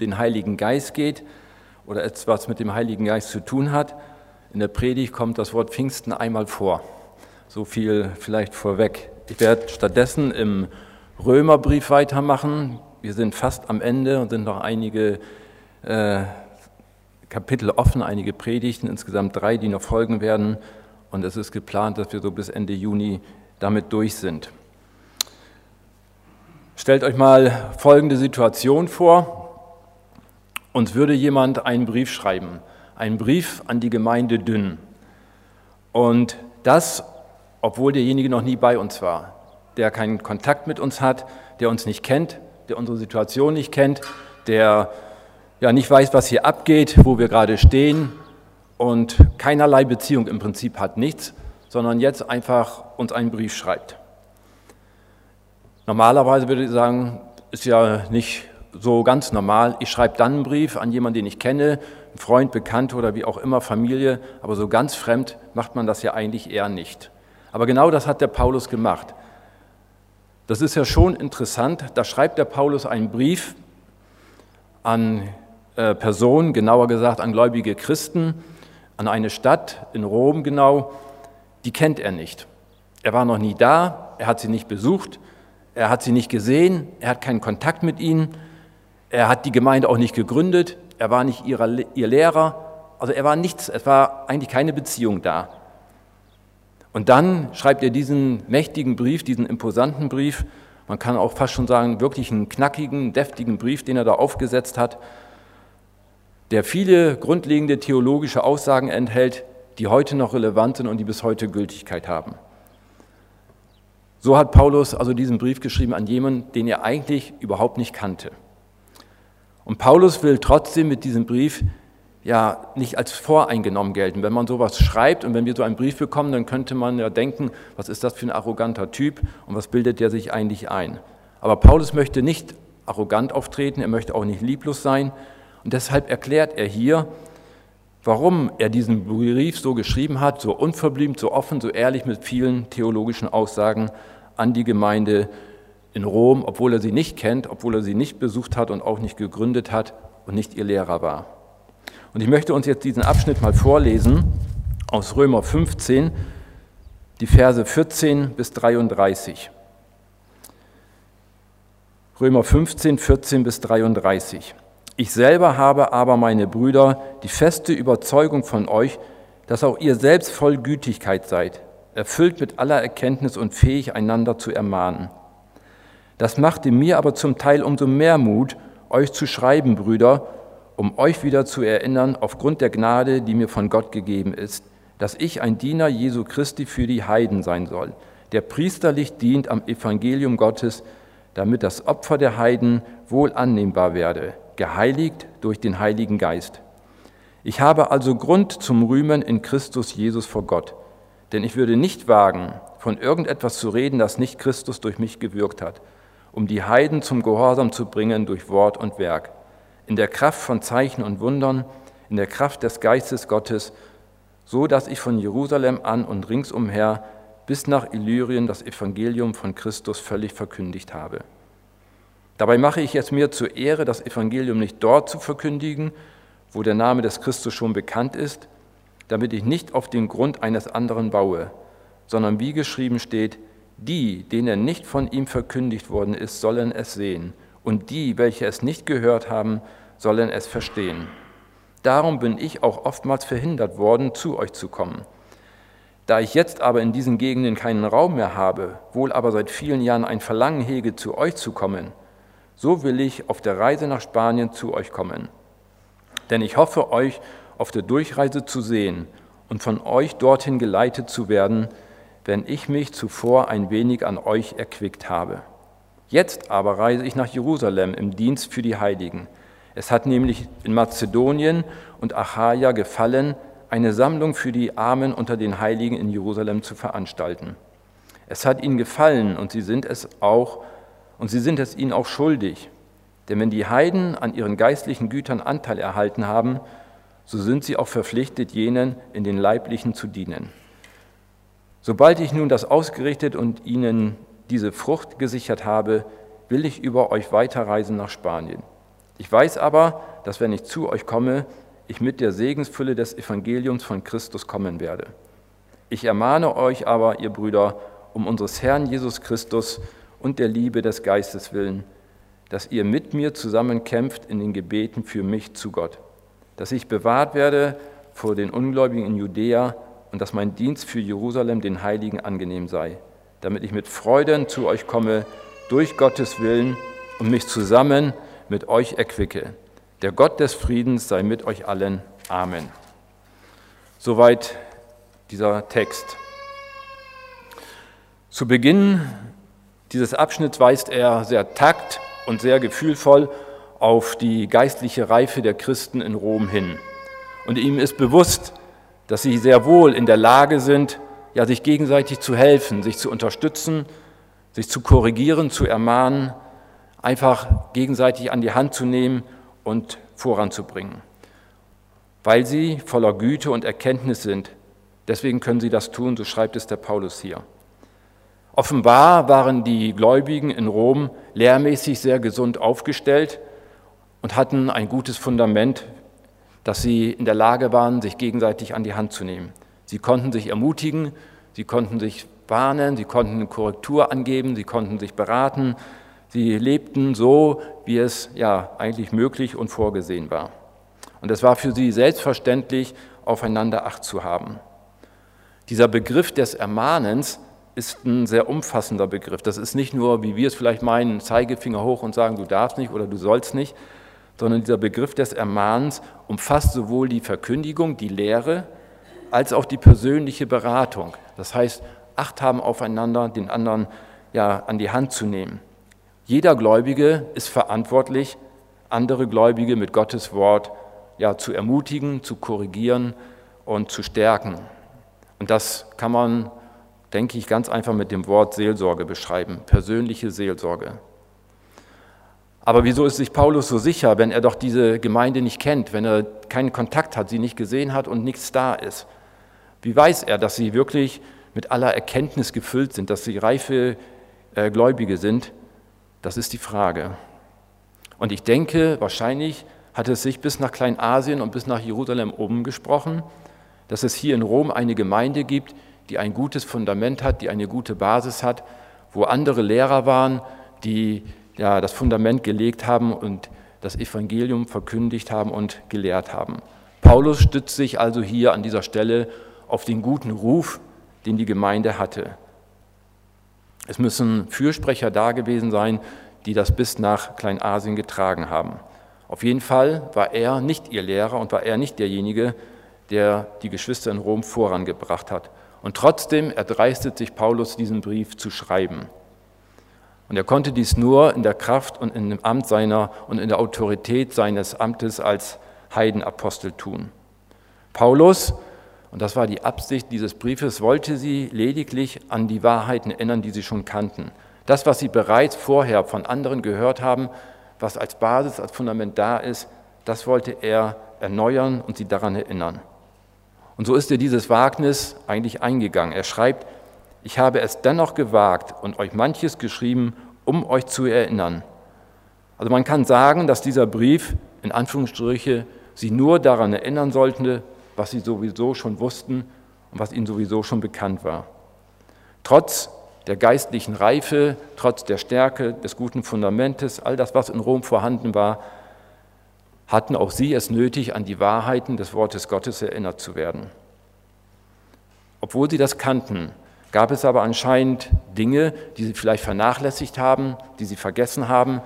den Heiligen Geist geht oder etwas mit dem Heiligen Geist zu tun hat. In der Predigt kommt das Wort Pfingsten einmal vor. So viel vielleicht vorweg. Ich werde stattdessen im Römerbrief weitermachen. Wir sind fast am Ende und sind noch einige äh, Kapitel offen, einige Predigten, insgesamt drei, die noch folgen werden. Und es ist geplant, dass wir so bis Ende Juni damit durch sind. Stellt euch mal folgende Situation vor. Uns würde jemand einen Brief schreiben, einen Brief an die Gemeinde Dünn. Und das, obwohl derjenige noch nie bei uns war, der keinen Kontakt mit uns hat, der uns nicht kennt, der unsere Situation nicht kennt, der ja nicht weiß, was hier abgeht, wo wir gerade stehen und keinerlei Beziehung im Prinzip hat, nichts, sondern jetzt einfach uns einen Brief schreibt. Normalerweise würde ich sagen, ist ja nicht so ganz normal. Ich schreibe dann einen Brief an jemanden, den ich kenne, einen Freund, Bekannte oder wie auch immer, Familie, aber so ganz fremd macht man das ja eigentlich eher nicht. Aber genau das hat der Paulus gemacht. Das ist ja schon interessant. Da schreibt der Paulus einen Brief an äh, Personen, genauer gesagt an gläubige Christen, an eine Stadt in Rom genau, die kennt er nicht. Er war noch nie da, er hat sie nicht besucht, er hat sie nicht gesehen, er hat keinen Kontakt mit ihnen, er hat die Gemeinde auch nicht gegründet, er war nicht ihrer, ihr Lehrer, also er war nichts, es war eigentlich keine Beziehung da. Und dann schreibt er diesen mächtigen Brief, diesen imposanten Brief, man kann auch fast schon sagen, wirklich einen knackigen, deftigen Brief, den er da aufgesetzt hat, der viele grundlegende theologische Aussagen enthält, die heute noch relevant sind und die bis heute Gültigkeit haben. So hat Paulus also diesen Brief geschrieben an jemanden, den er eigentlich überhaupt nicht kannte. Und Paulus will trotzdem mit diesem Brief ja nicht als voreingenommen gelten. Wenn man sowas schreibt und wenn wir so einen Brief bekommen, dann könnte man ja denken, was ist das für ein arroganter Typ und was bildet der sich eigentlich ein? Aber Paulus möchte nicht arrogant auftreten, er möchte auch nicht lieblos sein, und deshalb erklärt er hier, warum er diesen Brief so geschrieben hat, so unverblümt, so offen, so ehrlich mit vielen theologischen Aussagen an die Gemeinde in Rom, obwohl er sie nicht kennt, obwohl er sie nicht besucht hat und auch nicht gegründet hat und nicht ihr Lehrer war. Und ich möchte uns jetzt diesen Abschnitt mal vorlesen aus Römer 15, die Verse 14 bis 33. Römer 15, 14 bis 33. Ich selber habe aber, meine Brüder, die feste Überzeugung von euch, dass auch ihr selbst voll Gütigkeit seid, erfüllt mit aller Erkenntnis und fähig, einander zu ermahnen. Das machte mir aber zum Teil umso mehr Mut, euch zu schreiben, Brüder, um euch wieder zu erinnern, aufgrund der Gnade, die mir von Gott gegeben ist, dass ich ein Diener Jesu Christi für die Heiden sein soll, der priesterlich dient am Evangelium Gottes, damit das Opfer der Heiden wohl annehmbar werde geheiligt durch den Heiligen Geist. Ich habe also Grund zum Rühmen in Christus Jesus vor Gott, denn ich würde nicht wagen, von irgendetwas zu reden, das nicht Christus durch mich gewirkt hat, um die Heiden zum Gehorsam zu bringen durch Wort und Werk, in der Kraft von Zeichen und Wundern, in der Kraft des Geistes Gottes, so dass ich von Jerusalem an und ringsumher bis nach Illyrien das Evangelium von Christus völlig verkündigt habe. Dabei mache ich es mir zur Ehre, das Evangelium nicht dort zu verkündigen, wo der Name des Christus schon bekannt ist, damit ich nicht auf den Grund eines anderen baue, sondern wie geschrieben steht, die, denen nicht von ihm verkündigt worden ist, sollen es sehen, und die, welche es nicht gehört haben, sollen es verstehen. Darum bin ich auch oftmals verhindert worden, zu euch zu kommen. Da ich jetzt aber in diesen Gegenden keinen Raum mehr habe, wohl aber seit vielen Jahren ein Verlangen hege, zu euch zu kommen, so will ich auf der Reise nach Spanien zu euch kommen. Denn ich hoffe, euch auf der Durchreise zu sehen und von euch dorthin geleitet zu werden, wenn ich mich zuvor ein wenig an euch erquickt habe. Jetzt aber reise ich nach Jerusalem im Dienst für die Heiligen. Es hat nämlich in Mazedonien und Achaia gefallen, eine Sammlung für die Armen unter den Heiligen in Jerusalem zu veranstalten. Es hat ihnen gefallen und sie sind es auch, und sie sind es ihnen auch schuldig. Denn wenn die Heiden an ihren geistlichen Gütern Anteil erhalten haben, so sind sie auch verpflichtet, jenen in den Leiblichen zu dienen. Sobald ich nun das ausgerichtet und ihnen diese Frucht gesichert habe, will ich über euch weiterreisen nach Spanien. Ich weiß aber, dass wenn ich zu euch komme, ich mit der Segensfülle des Evangeliums von Christus kommen werde. Ich ermahne euch aber, ihr Brüder, um unseres Herrn Jesus Christus und der Liebe des Geistes willen, dass ihr mit mir zusammenkämpft in den Gebeten für mich zu Gott, dass ich bewahrt werde vor den Ungläubigen in Judäa und dass mein Dienst für Jerusalem den Heiligen angenehm sei, damit ich mit Freuden zu euch komme, durch Gottes Willen und mich zusammen mit euch erquicke. Der Gott des Friedens sei mit euch allen. Amen. Soweit dieser Text. Zu Beginn dieses Abschnitts weist er sehr takt und sehr gefühlvoll auf die geistliche Reife der Christen in Rom hin. Und ihm ist bewusst, dass sie sehr wohl in der Lage sind, ja, sich gegenseitig zu helfen, sich zu unterstützen, sich zu korrigieren, zu ermahnen, einfach gegenseitig an die Hand zu nehmen und voranzubringen. Weil sie voller Güte und Erkenntnis sind, deswegen können sie das tun, so schreibt es der Paulus hier. Offenbar waren die Gläubigen in Rom lehrmäßig sehr gesund aufgestellt und hatten ein gutes Fundament, dass sie in der Lage waren, sich gegenseitig an die Hand zu nehmen. Sie konnten sich ermutigen, sie konnten sich warnen, sie konnten eine Korrektur angeben, sie konnten sich beraten. Sie lebten so, wie es ja eigentlich möglich und vorgesehen war. Und es war für sie selbstverständlich, aufeinander Acht zu haben. Dieser Begriff des Ermahnens ist ein sehr umfassender Begriff. Das ist nicht nur, wie wir es vielleicht meinen, Zeigefinger hoch und sagen, du darfst nicht oder du sollst nicht, sondern dieser Begriff des Ermahnens umfasst sowohl die Verkündigung, die Lehre, als auch die persönliche Beratung. Das heißt, Acht haben aufeinander, den anderen ja an die Hand zu nehmen. Jeder Gläubige ist verantwortlich, andere Gläubige mit Gottes Wort ja zu ermutigen, zu korrigieren und zu stärken. Und das kann man denke ich, ganz einfach mit dem Wort Seelsorge beschreiben, persönliche Seelsorge. Aber wieso ist sich Paulus so sicher, wenn er doch diese Gemeinde nicht kennt, wenn er keinen Kontakt hat, sie nicht gesehen hat und nichts da ist? Wie weiß er, dass sie wirklich mit aller Erkenntnis gefüllt sind, dass sie reife äh, Gläubige sind? Das ist die Frage. Und ich denke, wahrscheinlich hat es sich bis nach Kleinasien und bis nach Jerusalem oben gesprochen, dass es hier in Rom eine Gemeinde gibt, die ein gutes Fundament hat, die eine gute Basis hat, wo andere Lehrer waren, die ja, das Fundament gelegt haben und das Evangelium verkündigt haben und gelehrt haben. Paulus stützt sich also hier an dieser Stelle auf den guten Ruf, den die Gemeinde hatte. Es müssen Fürsprecher da gewesen sein, die das bis nach Kleinasien getragen haben. Auf jeden Fall war er nicht ihr Lehrer und war er nicht derjenige, der die Geschwister in Rom vorangebracht hat. Und trotzdem erdreistet sich Paulus, diesen Brief zu schreiben. Und er konnte dies nur in der Kraft und in dem Amt seiner und in der Autorität seines Amtes als Heidenapostel tun. Paulus, und das war die Absicht dieses Briefes, wollte sie lediglich an die Wahrheiten erinnern, die sie schon kannten. Das, was sie bereits vorher von anderen gehört haben, was als Basis, als Fundament da ist, das wollte er erneuern und sie daran erinnern. Und so ist er dieses Wagnis eigentlich eingegangen. Er schreibt, ich habe es dennoch gewagt und euch manches geschrieben, um euch zu erinnern. Also man kann sagen, dass dieser Brief in Anführungsstriche sie nur daran erinnern sollte, was sie sowieso schon wussten und was ihnen sowieso schon bekannt war. Trotz der geistlichen Reife, trotz der Stärke, des guten Fundamentes, all das, was in Rom vorhanden war, hatten auch sie es nötig, an die Wahrheiten des Wortes Gottes erinnert zu werden. Obwohl sie das kannten, gab es aber anscheinend Dinge, die sie vielleicht vernachlässigt haben, die sie vergessen haben,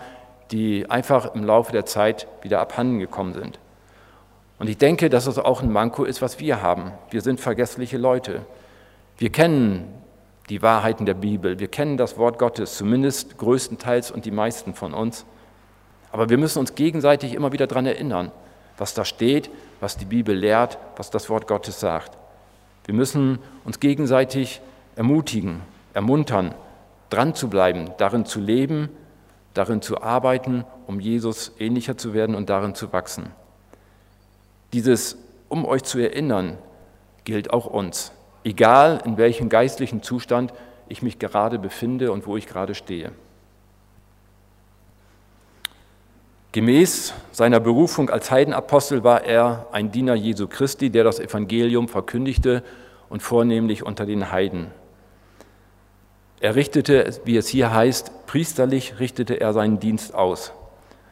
die einfach im Laufe der Zeit wieder abhanden gekommen sind. Und ich denke, dass es auch ein Manko ist, was wir haben. Wir sind vergessliche Leute. Wir kennen die Wahrheiten der Bibel, wir kennen das Wort Gottes, zumindest größtenteils und die meisten von uns. Aber wir müssen uns gegenseitig immer wieder daran erinnern, was da steht, was die Bibel lehrt, was das Wort Gottes sagt. Wir müssen uns gegenseitig ermutigen, ermuntern, dran zu bleiben, darin zu leben, darin zu arbeiten, um Jesus ähnlicher zu werden und darin zu wachsen. Dieses, um euch zu erinnern, gilt auch uns, egal in welchem geistlichen Zustand ich mich gerade befinde und wo ich gerade stehe. Gemäß seiner Berufung als Heidenapostel war er ein Diener Jesu Christi, der das Evangelium verkündigte und vornehmlich unter den Heiden. Er richtete, wie es hier heißt, priesterlich richtete er seinen Dienst aus,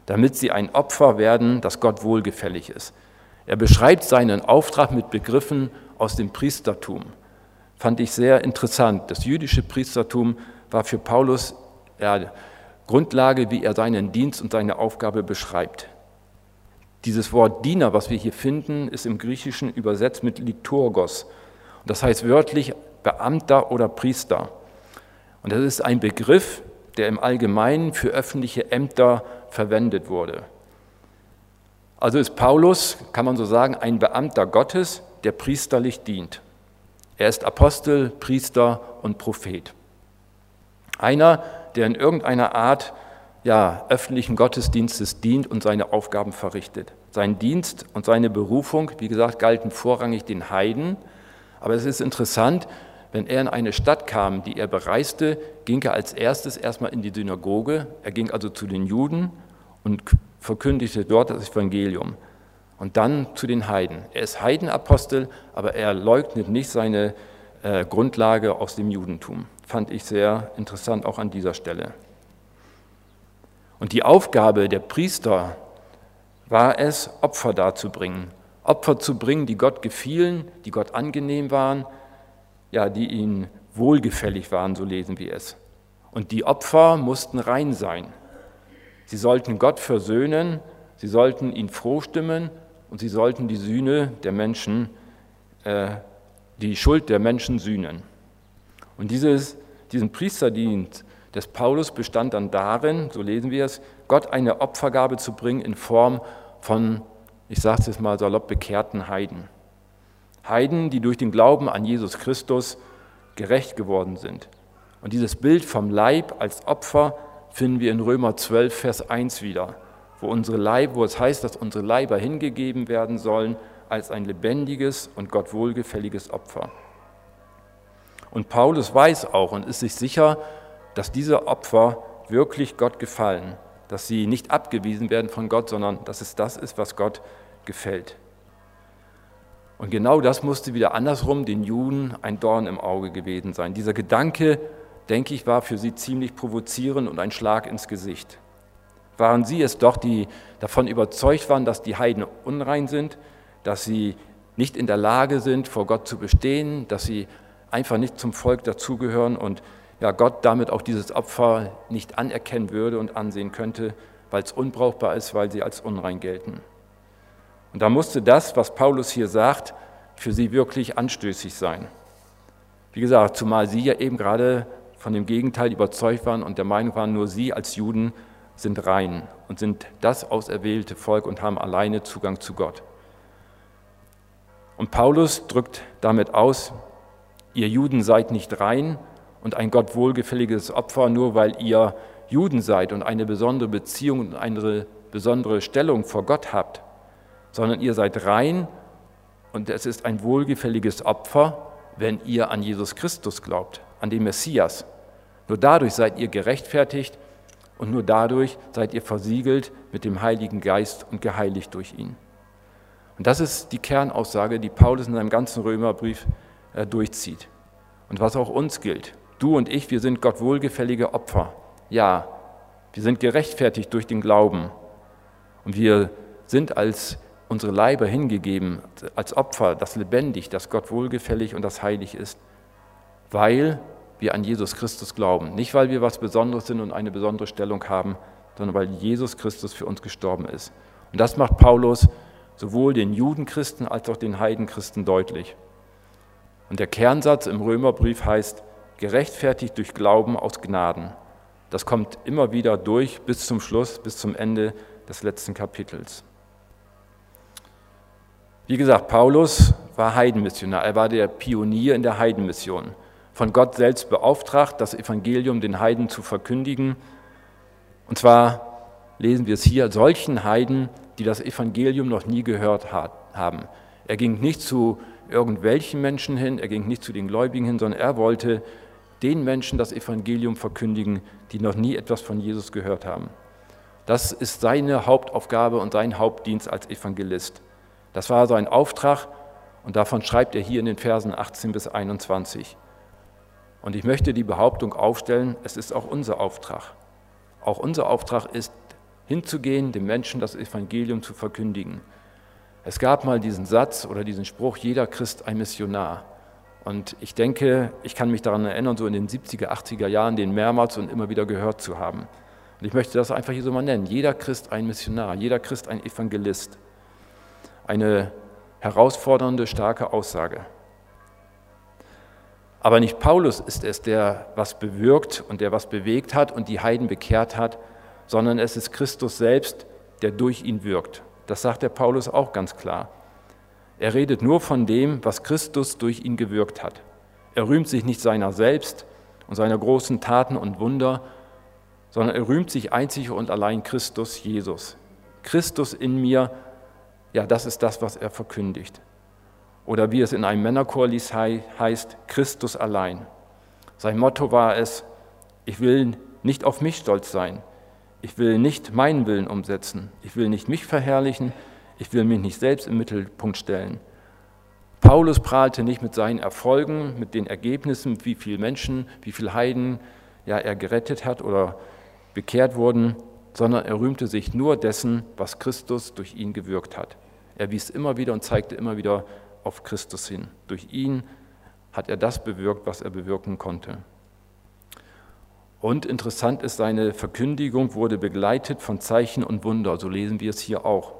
damit sie ein Opfer werden, das Gott wohlgefällig ist. Er beschreibt seinen Auftrag mit Begriffen aus dem Priestertum. Fand ich sehr interessant. Das jüdische Priestertum war für Paulus ja, Grundlage, wie er seinen Dienst und seine Aufgabe beschreibt. Dieses Wort Diener, was wir hier finden, ist im Griechischen übersetzt mit Liturgos. Das heißt wörtlich Beamter oder Priester. Und das ist ein Begriff, der im Allgemeinen für öffentliche Ämter verwendet wurde. Also ist Paulus, kann man so sagen, ein Beamter Gottes, der priesterlich dient. Er ist Apostel, Priester und Prophet. Einer, der in irgendeiner Art ja, öffentlichen Gottesdienstes dient und seine Aufgaben verrichtet. Sein Dienst und seine Berufung, wie gesagt, galten vorrangig den Heiden. Aber es ist interessant, wenn er in eine Stadt kam, die er bereiste, ging er als erstes erstmal in die Synagoge. Er ging also zu den Juden und verkündigte dort das Evangelium. Und dann zu den Heiden. Er ist Heidenapostel, aber er leugnet nicht seine äh, Grundlage aus dem Judentum. Fand ich sehr interessant auch an dieser Stelle. Und die Aufgabe der Priester war es, Opfer darzubringen. Opfer zu bringen, die Gott gefielen, die Gott angenehm waren, ja, die ihnen wohlgefällig waren, so lesen wir es. Und die Opfer mussten rein sein. Sie sollten Gott versöhnen, sie sollten ihn frohstimmen und sie sollten die Sühne der Menschen, äh, die Schuld der Menschen sühnen. Und dieses, diesen Priesterdienst des Paulus bestand dann darin, so lesen wir es, Gott eine Opfergabe zu bringen in Form von, ich sage es jetzt mal salopp, bekehrten Heiden. Heiden, die durch den Glauben an Jesus Christus gerecht geworden sind. Und dieses Bild vom Leib als Opfer finden wir in Römer 12, Vers 1 wieder, wo, unsere Leib, wo es heißt, dass unsere Leiber hingegeben werden sollen als ein lebendiges und Gott wohlgefälliges Opfer. Und Paulus weiß auch und ist sich sicher, dass diese Opfer wirklich Gott gefallen, dass sie nicht abgewiesen werden von Gott, sondern dass es das ist, was Gott gefällt. Und genau das musste wieder andersrum den Juden ein Dorn im Auge gewesen sein. Dieser Gedanke, denke ich, war für sie ziemlich provozierend und ein Schlag ins Gesicht. Waren sie es doch, die davon überzeugt waren, dass die Heiden unrein sind, dass sie nicht in der Lage sind, vor Gott zu bestehen, dass sie einfach nicht zum Volk dazugehören und ja, Gott damit auch dieses Opfer nicht anerkennen würde und ansehen könnte, weil es unbrauchbar ist, weil sie als unrein gelten. Und da musste das, was Paulus hier sagt, für sie wirklich anstößig sein. Wie gesagt, zumal sie ja eben gerade von dem Gegenteil überzeugt waren und der Meinung waren, nur sie als Juden sind rein und sind das auserwählte Volk und haben alleine Zugang zu Gott. Und Paulus drückt damit aus, ihr Juden seid nicht rein und ein Gott wohlgefälliges Opfer, nur weil ihr Juden seid und eine besondere Beziehung und eine besondere Stellung vor Gott habt sondern ihr seid rein und es ist ein wohlgefälliges Opfer, wenn ihr an Jesus Christus glaubt, an den Messias. Nur dadurch seid ihr gerechtfertigt und nur dadurch seid ihr versiegelt mit dem Heiligen Geist und geheiligt durch ihn. Und das ist die Kernaussage, die Paulus in seinem ganzen Römerbrief äh, durchzieht. Und was auch uns gilt. Du und ich, wir sind Gott wohlgefällige Opfer. Ja, wir sind gerechtfertigt durch den Glauben. Und wir sind als unsere Leiber hingegeben als Opfer, das lebendig, das Gott wohlgefällig und das heilig ist, weil wir an Jesus Christus glauben. Nicht, weil wir was Besonderes sind und eine besondere Stellung haben, sondern weil Jesus Christus für uns gestorben ist. Und das macht Paulus sowohl den Judenchristen als auch den Heidenchristen deutlich. Und der Kernsatz im Römerbrief heißt, gerechtfertigt durch Glauben aus Gnaden. Das kommt immer wieder durch bis zum Schluss, bis zum Ende des letzten Kapitels. Wie gesagt, Paulus war Heidenmissionar. Er war der Pionier in der Heidenmission. Von Gott selbst beauftragt, das Evangelium den Heiden zu verkündigen. Und zwar lesen wir es hier, solchen Heiden, die das Evangelium noch nie gehört haben. Er ging nicht zu irgendwelchen Menschen hin, er ging nicht zu den Gläubigen hin, sondern er wollte den Menschen das Evangelium verkündigen, die noch nie etwas von Jesus gehört haben. Das ist seine Hauptaufgabe und sein Hauptdienst als Evangelist. Das war sein Auftrag und davon schreibt er hier in den Versen 18 bis 21. Und ich möchte die Behauptung aufstellen, es ist auch unser Auftrag. Auch unser Auftrag ist, hinzugehen, dem Menschen das Evangelium zu verkündigen. Es gab mal diesen Satz oder diesen Spruch, jeder Christ ein Missionar. Und ich denke, ich kann mich daran erinnern, so in den 70er, 80er Jahren den mehrmals und immer wieder gehört zu haben. Und ich möchte das einfach hier so mal nennen. Jeder Christ ein Missionar, jeder Christ ein Evangelist. Eine herausfordernde, starke Aussage. Aber nicht Paulus ist es, der was bewirkt und der was bewegt hat und die Heiden bekehrt hat, sondern es ist Christus selbst, der durch ihn wirkt. Das sagt der Paulus auch ganz klar. Er redet nur von dem, was Christus durch ihn gewirkt hat. Er rühmt sich nicht seiner selbst und seiner großen Taten und Wunder, sondern er rühmt sich einzig und allein Christus Jesus. Christus in mir, ja, das ist das, was er verkündigt. Oder wie es in einem Männerchorlied heißt, Christus allein. Sein Motto war es, ich will nicht auf mich stolz sein, ich will nicht meinen Willen umsetzen, ich will nicht mich verherrlichen, ich will mich nicht selbst im Mittelpunkt stellen. Paulus prahlte nicht mit seinen Erfolgen, mit den Ergebnissen, wie viele Menschen, wie viele Heiden ja, er gerettet hat oder bekehrt wurden, sondern er rühmte sich nur dessen, was Christus durch ihn gewirkt hat. Er wies immer wieder und zeigte immer wieder auf Christus hin. Durch ihn hat er das bewirkt, was er bewirken konnte. Und interessant ist, seine Verkündigung wurde begleitet von Zeichen und Wunder, so lesen wir es hier auch.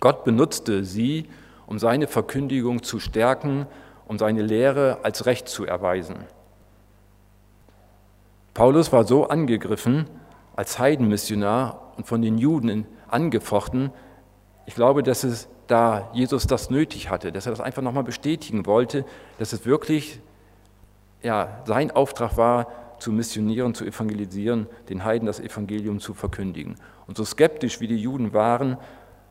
Gott benutzte sie, um seine Verkündigung zu stärken, um seine Lehre als Recht zu erweisen. Paulus war so angegriffen als Heidenmissionar und von den Juden angefochten. Ich glaube, dass es da Jesus das nötig hatte, dass er das einfach nochmal bestätigen wollte, dass es wirklich ja, sein Auftrag war, zu missionieren, zu evangelisieren, den Heiden das Evangelium zu verkündigen. Und so skeptisch wie die Juden waren,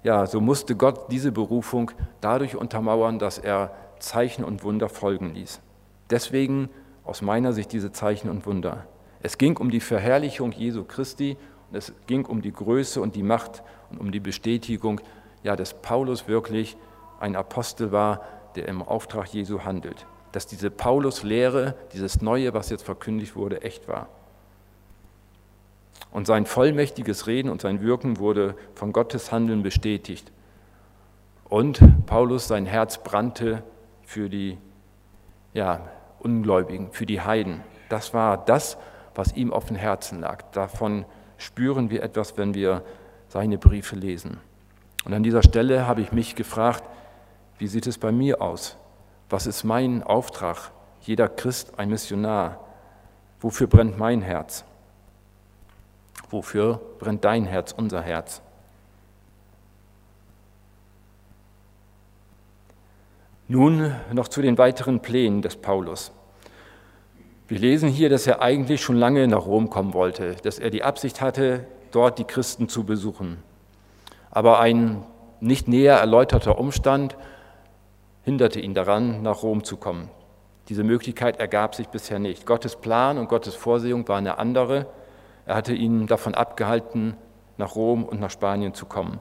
ja, so musste Gott diese Berufung dadurch untermauern, dass er Zeichen und Wunder folgen ließ. Deswegen aus meiner Sicht diese Zeichen und Wunder. Es ging um die Verherrlichung Jesu Christi und es ging um die Größe und die Macht und um die Bestätigung ja, dass Paulus wirklich ein Apostel war, der im Auftrag Jesu handelt. Dass diese Paulus-Lehre, dieses Neue, was jetzt verkündigt wurde, echt war. Und sein vollmächtiges Reden und sein Wirken wurde von Gottes Handeln bestätigt. Und Paulus, sein Herz brannte für die ja, Ungläubigen, für die Heiden. Das war das, was ihm auf dem Herzen lag. Davon spüren wir etwas, wenn wir seine Briefe lesen. Und an dieser Stelle habe ich mich gefragt, wie sieht es bei mir aus? Was ist mein Auftrag? Jeder Christ ein Missionar. Wofür brennt mein Herz? Wofür brennt dein Herz, unser Herz? Nun noch zu den weiteren Plänen des Paulus. Wir lesen hier, dass er eigentlich schon lange nach Rom kommen wollte, dass er die Absicht hatte, dort die Christen zu besuchen. Aber ein nicht näher erläuterter Umstand hinderte ihn daran, nach Rom zu kommen. Diese Möglichkeit ergab sich bisher nicht. Gottes Plan und Gottes Vorsehung war eine andere. Er hatte ihn davon abgehalten, nach Rom und nach Spanien zu kommen.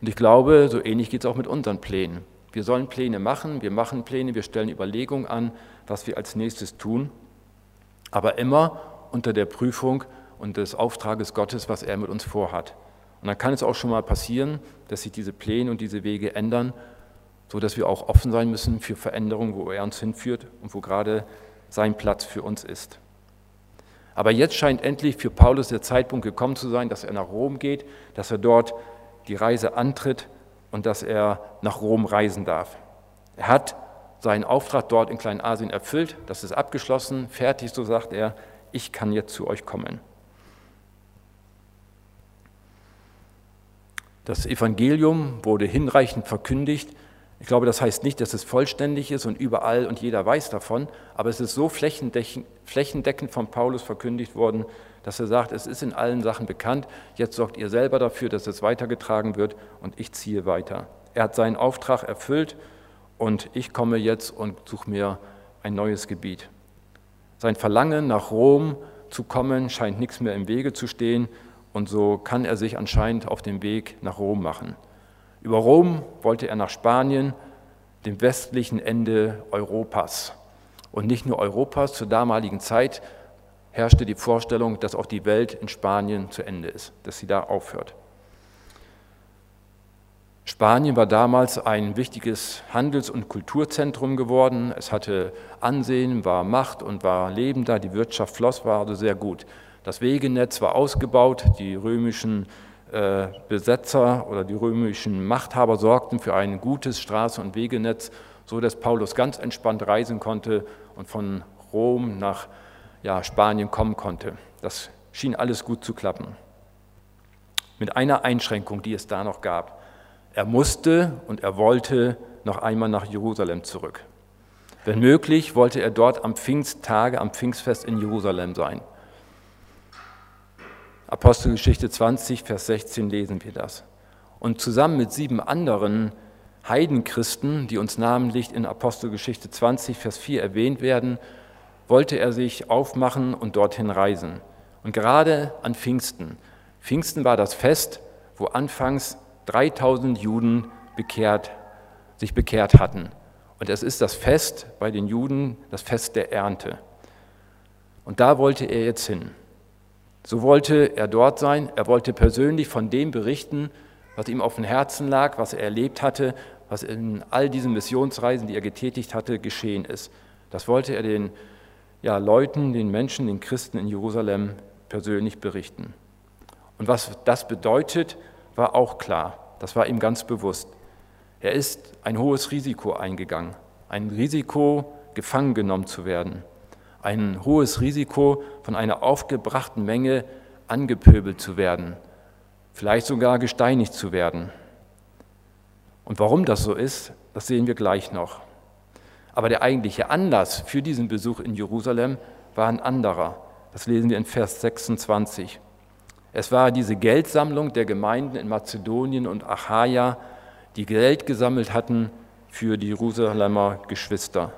Und ich glaube, so ähnlich geht es auch mit unseren Plänen. Wir sollen Pläne machen, wir machen Pläne, wir stellen Überlegungen an, was wir als nächstes tun, aber immer unter der Prüfung und des Auftrages Gottes, was er mit uns vorhat. Und dann kann es auch schon mal passieren, dass sich diese Pläne und diese Wege ändern, sodass wir auch offen sein müssen für Veränderungen, wo er uns hinführt und wo gerade sein Platz für uns ist. Aber jetzt scheint endlich für Paulus der Zeitpunkt gekommen zu sein, dass er nach Rom geht, dass er dort die Reise antritt und dass er nach Rom reisen darf. Er hat seinen Auftrag dort in Kleinasien erfüllt, das ist abgeschlossen, fertig, so sagt er, ich kann jetzt zu euch kommen. Das Evangelium wurde hinreichend verkündigt. Ich glaube, das heißt nicht, dass es vollständig ist und überall und jeder weiß davon, aber es ist so flächendeckend von Paulus verkündigt worden, dass er sagt, es ist in allen Sachen bekannt, jetzt sorgt ihr selber dafür, dass es weitergetragen wird und ich ziehe weiter. Er hat seinen Auftrag erfüllt und ich komme jetzt und suche mir ein neues Gebiet. Sein Verlangen nach Rom zu kommen scheint nichts mehr im Wege zu stehen und so kann er sich anscheinend auf den Weg nach Rom machen. Über Rom wollte er nach Spanien, dem westlichen Ende Europas. Und nicht nur Europas, zur damaligen Zeit herrschte die Vorstellung, dass auch die Welt in Spanien zu Ende ist, dass sie da aufhört. Spanien war damals ein wichtiges Handels- und Kulturzentrum geworden. Es hatte Ansehen, war Macht und war Leben da. Die Wirtschaft floss, war also sehr gut. Das Wegenetz war ausgebaut. Die römischen äh, Besetzer oder die römischen Machthaber sorgten für ein gutes Straßen- und Wegenetz, so dass Paulus ganz entspannt reisen konnte und von Rom nach ja, Spanien kommen konnte. Das schien alles gut zu klappen. Mit einer Einschränkung, die es da noch gab. Er musste und er wollte noch einmal nach Jerusalem zurück. Wenn möglich, wollte er dort am Pfingsttage, am Pfingstfest in Jerusalem sein. Apostelgeschichte 20, Vers 16 lesen wir das. Und zusammen mit sieben anderen Heidenchristen, die uns namentlich in Apostelgeschichte 20, Vers 4 erwähnt werden, wollte er sich aufmachen und dorthin reisen. Und gerade an Pfingsten. Pfingsten war das Fest, wo anfangs 3000 Juden bekehrt, sich bekehrt hatten. Und es ist das Fest bei den Juden, das Fest der Ernte. Und da wollte er jetzt hin. So wollte er dort sein. Er wollte persönlich von dem berichten, was ihm auf dem Herzen lag, was er erlebt hatte, was in all diesen Missionsreisen, die er getätigt hatte, geschehen ist. Das wollte er den ja, Leuten, den Menschen, den Christen in Jerusalem persönlich berichten. Und was das bedeutet, war auch klar. Das war ihm ganz bewusst. Er ist ein hohes Risiko eingegangen, ein Risiko, gefangen genommen zu werden, ein hohes Risiko, von einer aufgebrachten Menge angepöbelt zu werden, vielleicht sogar gesteinigt zu werden. Und warum das so ist, das sehen wir gleich noch. Aber der eigentliche Anlass für diesen Besuch in Jerusalem war ein anderer. Das lesen wir in Vers 26. Es war diese Geldsammlung der Gemeinden in Mazedonien und Achaia, die Geld gesammelt hatten für die Jerusalemer Geschwister.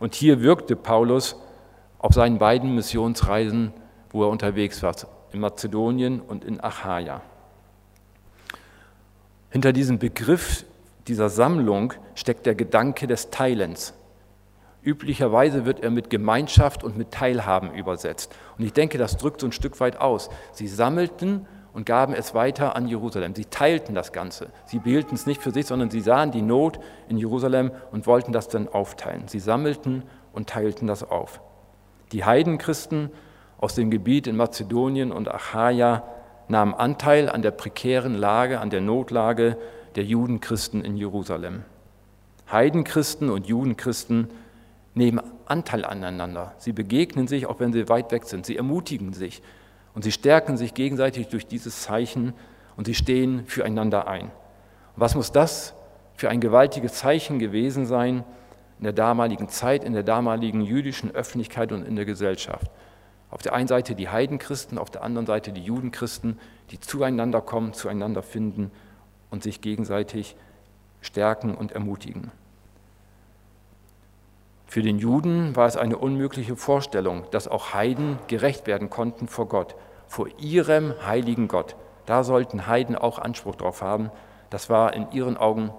Und hier wirkte Paulus auf seinen beiden Missionsreisen, wo er unterwegs war, in Mazedonien und in Achaia. Hinter diesem Begriff dieser Sammlung steckt der Gedanke des Teilens. Üblicherweise wird er mit Gemeinschaft und mit Teilhaben übersetzt. Und ich denke, das drückt so ein Stück weit aus. Sie sammelten und gaben es weiter an Jerusalem. Sie teilten das Ganze. Sie behielten es nicht für sich, sondern sie sahen die Not in Jerusalem und wollten das dann aufteilen. Sie sammelten und teilten das auf. Die Heidenchristen aus dem Gebiet in Mazedonien und Achaia nahmen Anteil an der prekären Lage, an der Notlage der Judenchristen in Jerusalem. Heidenchristen und Judenchristen nehmen Anteil aneinander. Sie begegnen sich, auch wenn sie weit weg sind. Sie ermutigen sich und sie stärken sich gegenseitig durch dieses Zeichen und sie stehen füreinander ein. Und was muss das für ein gewaltiges Zeichen gewesen sein in der damaligen Zeit, in der damaligen jüdischen Öffentlichkeit und in der Gesellschaft? Auf der einen Seite die Heidenchristen, auf der anderen Seite die Judenchristen, die zueinander kommen, zueinander finden und sich gegenseitig stärken und ermutigen. Für den Juden war es eine unmögliche Vorstellung, dass auch Heiden gerecht werden konnten vor Gott, vor ihrem heiligen Gott. Da sollten Heiden auch Anspruch drauf haben. Das war in ihren Augen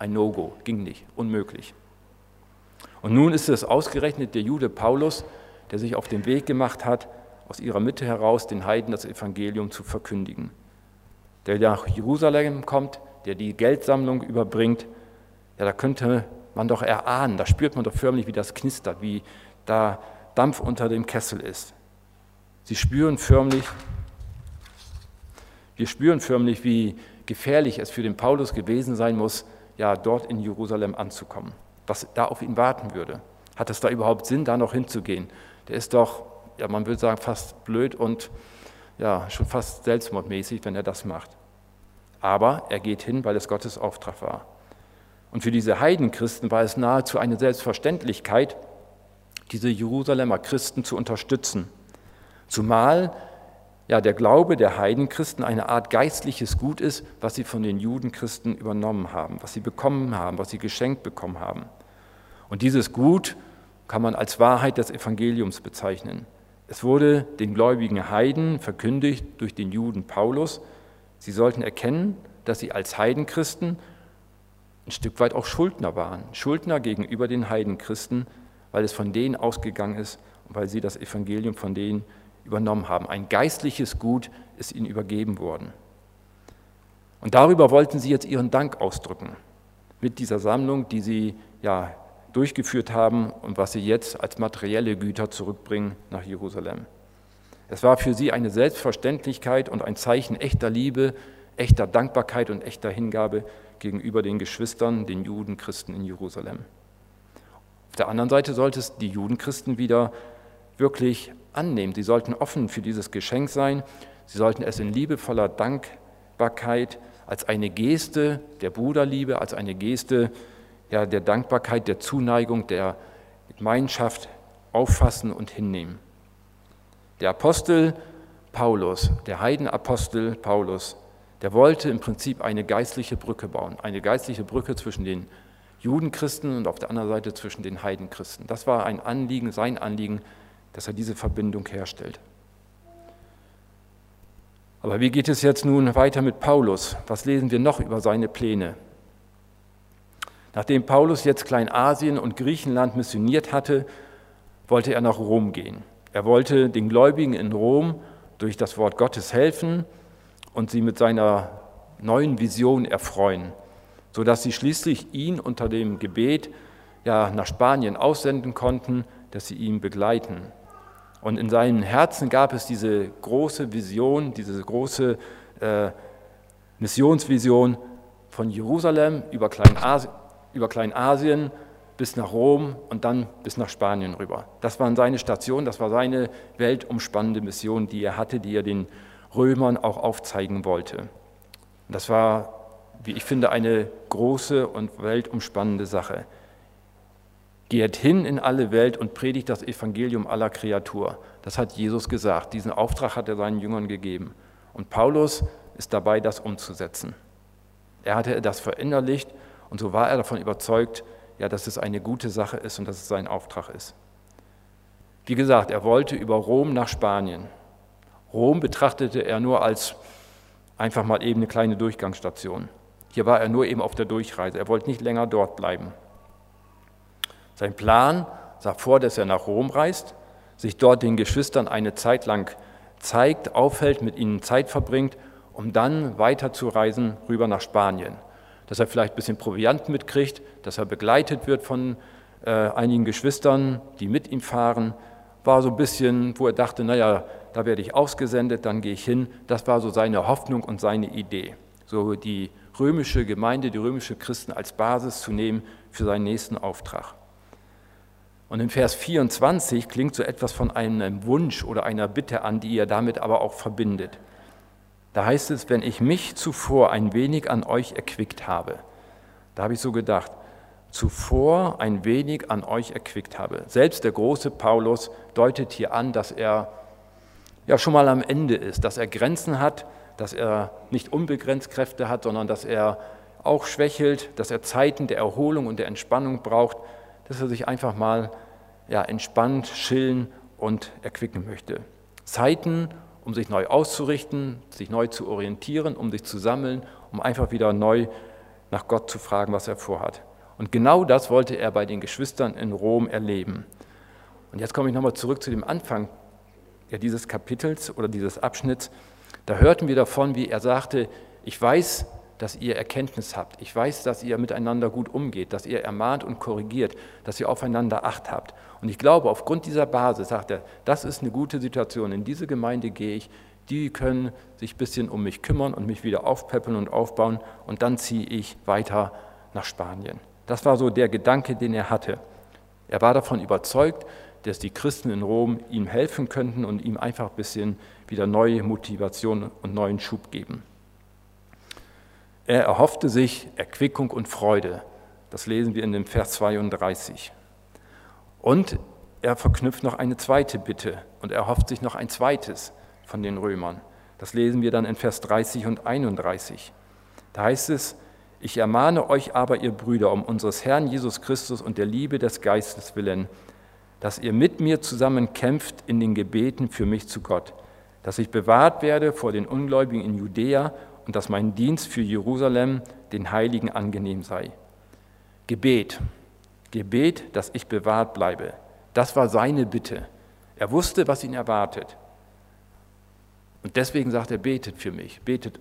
ein No-Go, ging nicht, unmöglich. Und nun ist es ausgerechnet der Jude Paulus, der sich auf den Weg gemacht hat, aus ihrer Mitte heraus den Heiden das Evangelium zu verkündigen. Der nach Jerusalem kommt, der die Geldsammlung überbringt, ja, da könnte man doch erahnen, da spürt man doch förmlich, wie das knistert, wie da Dampf unter dem Kessel ist. Sie spüren förmlich, wir spüren förmlich, wie gefährlich es für den Paulus gewesen sein muss, ja, dort in Jerusalem anzukommen, was da auf ihn warten würde. Hat es da überhaupt Sinn, da noch hinzugehen? Der ist doch, ja, man würde sagen, fast blöd und ja, schon fast selbstmordmäßig, wenn er das macht. Aber er geht hin, weil es Gottes Auftrag war. Und für diese Heidenchristen war es nahezu eine Selbstverständlichkeit, diese Jerusalemer Christen zu unterstützen. Zumal ja der Glaube der Heidenchristen eine Art geistliches Gut ist, was sie von den Judenchristen übernommen haben, was sie bekommen haben, was sie geschenkt bekommen haben. Und dieses Gut kann man als Wahrheit des Evangeliums bezeichnen. Es wurde den gläubigen Heiden verkündigt durch den Juden Paulus, sie sollten erkennen, dass sie als Heidenchristen ein Stück weit auch Schuldner waren. Schuldner gegenüber den Heidenchristen, weil es von denen ausgegangen ist und weil sie das Evangelium von denen übernommen haben. Ein geistliches Gut ist ihnen übergeben worden. Und darüber wollten sie jetzt ihren Dank ausdrücken mit dieser Sammlung, die sie ja durchgeführt haben und was sie jetzt als materielle Güter zurückbringen nach Jerusalem. Es war für sie eine Selbstverständlichkeit und ein Zeichen echter Liebe, echter Dankbarkeit und echter Hingabe gegenüber den Geschwistern, den Judenchristen in Jerusalem. Auf der anderen Seite sollte es die Judenchristen wieder wirklich annehmen. Sie sollten offen für dieses Geschenk sein. Sie sollten es in liebevoller Dankbarkeit als eine Geste der Bruderliebe, als eine Geste ja, der Dankbarkeit, der Zuneigung, der Gemeinschaft auffassen und hinnehmen. Der Apostel Paulus, der Heidenapostel Paulus, der wollte im Prinzip eine geistliche Brücke bauen, eine geistliche Brücke zwischen den Judenchristen und auf der anderen Seite zwischen den Heidenchristen. Das war ein Anliegen, sein Anliegen, dass er diese Verbindung herstellt. Aber wie geht es jetzt nun weiter mit Paulus? Was lesen wir noch über seine Pläne? Nachdem Paulus jetzt Kleinasien und Griechenland missioniert hatte, wollte er nach Rom gehen. Er wollte den Gläubigen in Rom durch das Wort Gottes helfen und sie mit seiner neuen Vision erfreuen, sodass sie schließlich ihn unter dem Gebet ja, nach Spanien aussenden konnten, dass sie ihn begleiten. Und in seinem Herzen gab es diese große Vision, diese große äh, Missionsvision von Jerusalem über Kleinasien, über Kleinasien bis nach Rom und dann bis nach Spanien rüber. Das waren seine Stationen, das war seine weltumspannende Mission, die er hatte, die er den Römern auch aufzeigen wollte. Und das war, wie ich finde, eine große und weltumspannende Sache. Geht hin in alle Welt und predigt das Evangelium aller Kreatur. Das hat Jesus gesagt. Diesen Auftrag hat er seinen Jüngern gegeben. Und Paulus ist dabei, das umzusetzen. Er hatte das verinnerlicht und so war er davon überzeugt, ja, dass es eine gute Sache ist und dass es sein Auftrag ist. Wie gesagt, er wollte über Rom nach Spanien. Rom betrachtete er nur als einfach mal eben eine kleine Durchgangsstation. Hier war er nur eben auf der Durchreise. Er wollte nicht länger dort bleiben. Sein Plan sah vor, dass er nach Rom reist, sich dort den Geschwistern eine Zeit lang zeigt, aufhält, mit ihnen Zeit verbringt, um dann weiter zu reisen rüber nach Spanien. Dass er vielleicht ein bisschen Proviant mitkriegt, dass er begleitet wird von äh, einigen Geschwistern, die mit ihm fahren, war so ein bisschen, wo er dachte, naja, da werde ich ausgesendet, dann gehe ich hin. Das war so seine Hoffnung und seine Idee. So die römische Gemeinde, die römische Christen als Basis zu nehmen für seinen nächsten Auftrag. Und in Vers 24 klingt so etwas von einem Wunsch oder einer Bitte an, die er damit aber auch verbindet. Da heißt es, wenn ich mich zuvor ein wenig an euch erquickt habe. Da habe ich so gedacht, zuvor ein wenig an euch erquickt habe. Selbst der große Paulus deutet hier an, dass er ja schon mal am Ende ist, dass er Grenzen hat, dass er nicht unbegrenzt Kräfte hat, sondern dass er auch schwächelt, dass er Zeiten der Erholung und der Entspannung braucht dass er sich einfach mal ja, entspannt, chillen und erquicken möchte. Zeiten, um sich neu auszurichten, sich neu zu orientieren, um sich zu sammeln, um einfach wieder neu nach Gott zu fragen, was er vorhat. Und genau das wollte er bei den Geschwistern in Rom erleben. Und jetzt komme ich nochmal zurück zu dem Anfang dieses Kapitels oder dieses Abschnitts. Da hörten wir davon, wie er sagte, ich weiß, dass ihr Erkenntnis habt. Ich weiß, dass ihr miteinander gut umgeht, dass ihr ermahnt und korrigiert, dass ihr aufeinander Acht habt. Und ich glaube, aufgrund dieser Basis sagt er, das ist eine gute Situation. In diese Gemeinde gehe ich. Die können sich ein bisschen um mich kümmern und mich wieder aufpäppeln und aufbauen. Und dann ziehe ich weiter nach Spanien. Das war so der Gedanke, den er hatte. Er war davon überzeugt, dass die Christen in Rom ihm helfen könnten und ihm einfach ein bisschen wieder neue Motivation und neuen Schub geben. Er erhoffte sich Erquickung und Freude. Das lesen wir in dem Vers 32. Und er verknüpft noch eine zweite Bitte und er erhofft sich noch ein zweites von den Römern. Das lesen wir dann in Vers 30 und 31. Da heißt es, ich ermahne euch aber, ihr Brüder, um unseres Herrn Jesus Christus und der Liebe des Geistes willen, dass ihr mit mir zusammen kämpft in den Gebeten für mich zu Gott, dass ich bewahrt werde vor den Ungläubigen in Judäa und dass mein Dienst für Jerusalem den Heiligen angenehm sei. Gebet, Gebet, dass ich bewahrt bleibe. Das war seine Bitte. Er wusste, was ihn erwartet. Und deswegen sagt er, betet für mich, betet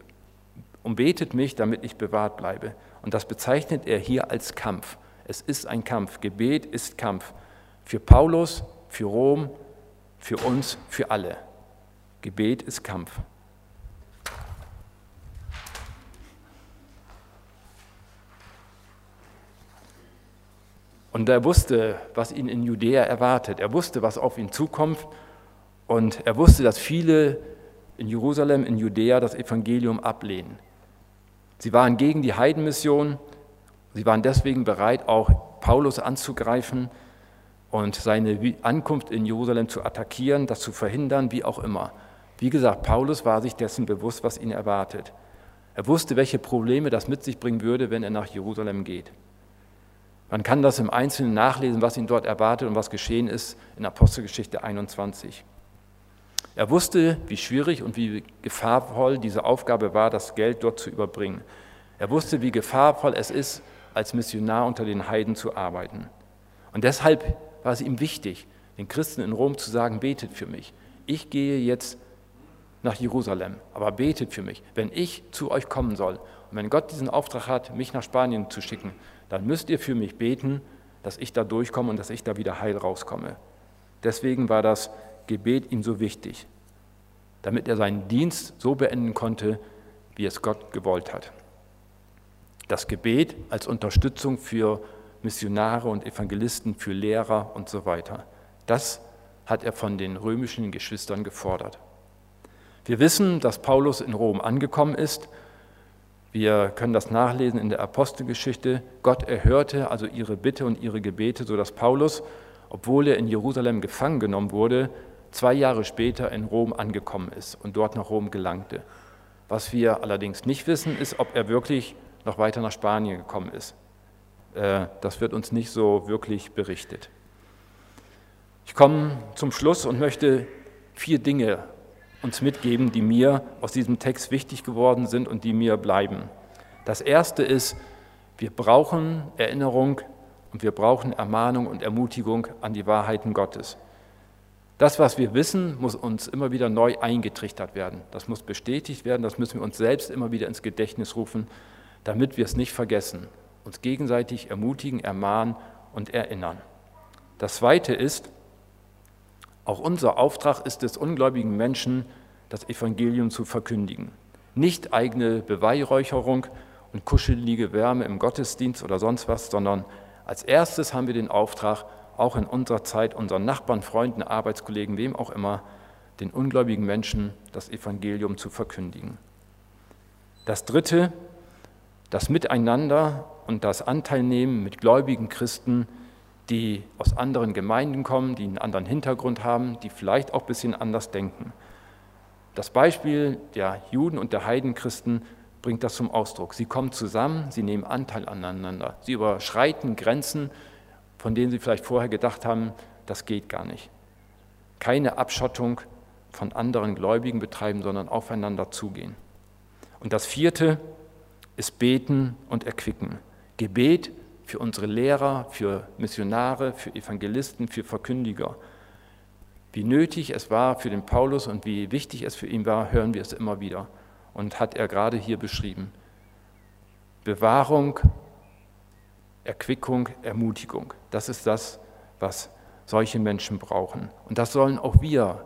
und betet mich, damit ich bewahrt bleibe. Und das bezeichnet er hier als Kampf. Es ist ein Kampf. Gebet ist Kampf. Für Paulus, für Rom, für uns, für alle. Gebet ist Kampf. Und er wusste, was ihn in Judäa erwartet. Er wusste, was auf ihn zukommt. Und er wusste, dass viele in Jerusalem, in Judäa das Evangelium ablehnen. Sie waren gegen die Heidenmission. Sie waren deswegen bereit, auch Paulus anzugreifen und seine Ankunft in Jerusalem zu attackieren, das zu verhindern, wie auch immer. Wie gesagt, Paulus war sich dessen bewusst, was ihn erwartet. Er wusste, welche Probleme das mit sich bringen würde, wenn er nach Jerusalem geht. Man kann das im Einzelnen nachlesen, was ihn dort erwartet und was geschehen ist in Apostelgeschichte 21. Er wusste, wie schwierig und wie gefahrvoll diese Aufgabe war, das Geld dort zu überbringen. Er wusste, wie gefahrvoll es ist, als Missionar unter den Heiden zu arbeiten. Und deshalb war es ihm wichtig, den Christen in Rom zu sagen, betet für mich. Ich gehe jetzt nach Jerusalem, aber betet für mich. Wenn ich zu euch kommen soll und wenn Gott diesen Auftrag hat, mich nach Spanien zu schicken, dann müsst ihr für mich beten, dass ich da durchkomme und dass ich da wieder heil rauskomme. Deswegen war das Gebet ihm so wichtig, damit er seinen Dienst so beenden konnte, wie es Gott gewollt hat. Das Gebet als Unterstützung für Missionare und Evangelisten, für Lehrer und so weiter. Das hat er von den römischen Geschwistern gefordert. Wir wissen, dass Paulus in Rom angekommen ist. Wir können das nachlesen in der Apostelgeschichte. Gott erhörte also ihre Bitte und ihre Gebete, sodass Paulus, obwohl er in Jerusalem gefangen genommen wurde, zwei Jahre später in Rom angekommen ist und dort nach Rom gelangte. Was wir allerdings nicht wissen, ist, ob er wirklich noch weiter nach Spanien gekommen ist. Äh, das wird uns nicht so wirklich berichtet. Ich komme zum Schluss und möchte vier Dinge uns mitgeben, die mir aus diesem Text wichtig geworden sind und die mir bleiben. Das erste ist, wir brauchen Erinnerung und wir brauchen Ermahnung und Ermutigung an die Wahrheiten Gottes. Das, was wir wissen, muss uns immer wieder neu eingetrichtert werden. Das muss bestätigt werden, das müssen wir uns selbst immer wieder ins Gedächtnis rufen, damit wir es nicht vergessen uns gegenseitig ermutigen, ermahnen und erinnern. Das Zweite ist, auch unser Auftrag ist es, ungläubigen Menschen das Evangelium zu verkündigen. Nicht eigene Beweihräucherung und kuschelige Wärme im Gottesdienst oder sonst was, sondern als erstes haben wir den Auftrag, auch in unserer Zeit unseren Nachbarn, Freunden, Arbeitskollegen, wem auch immer, den ungläubigen Menschen das Evangelium zu verkündigen. Das Dritte, das Miteinander und das Anteilnehmen mit gläubigen Christen, die aus anderen Gemeinden kommen, die einen anderen Hintergrund haben, die vielleicht auch ein bisschen anders denken. Das Beispiel der Juden und der Heidenchristen bringt das zum Ausdruck. Sie kommen zusammen, sie nehmen Anteil aneinander, sie überschreiten Grenzen, von denen sie vielleicht vorher gedacht haben, das geht gar nicht. Keine Abschottung von anderen Gläubigen betreiben, sondern aufeinander zugehen. Und das vierte ist Beten und Erquicken. Gebet für unsere Lehrer, für Missionare, für Evangelisten, für Verkündiger. Wie nötig es war für den Paulus und wie wichtig es für ihn war, hören wir es immer wieder und hat er gerade hier beschrieben. Bewahrung, Erquickung, Ermutigung, das ist das, was solche Menschen brauchen. Und das sollen auch wir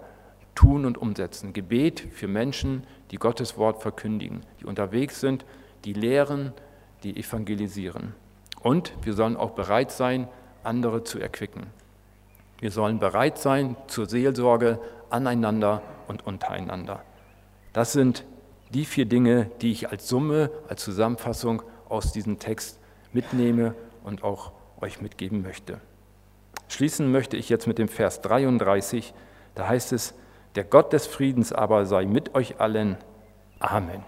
tun und umsetzen. Gebet für Menschen, die Gottes Wort verkündigen, die unterwegs sind, die lehren, die evangelisieren. Und wir sollen auch bereit sein, andere zu erquicken. Wir sollen bereit sein zur Seelsorge aneinander und untereinander. Das sind die vier Dinge, die ich als Summe, als Zusammenfassung aus diesem Text mitnehme und auch euch mitgeben möchte. Schließen möchte ich jetzt mit dem Vers 33. Da heißt es, der Gott des Friedens aber sei mit euch allen. Amen.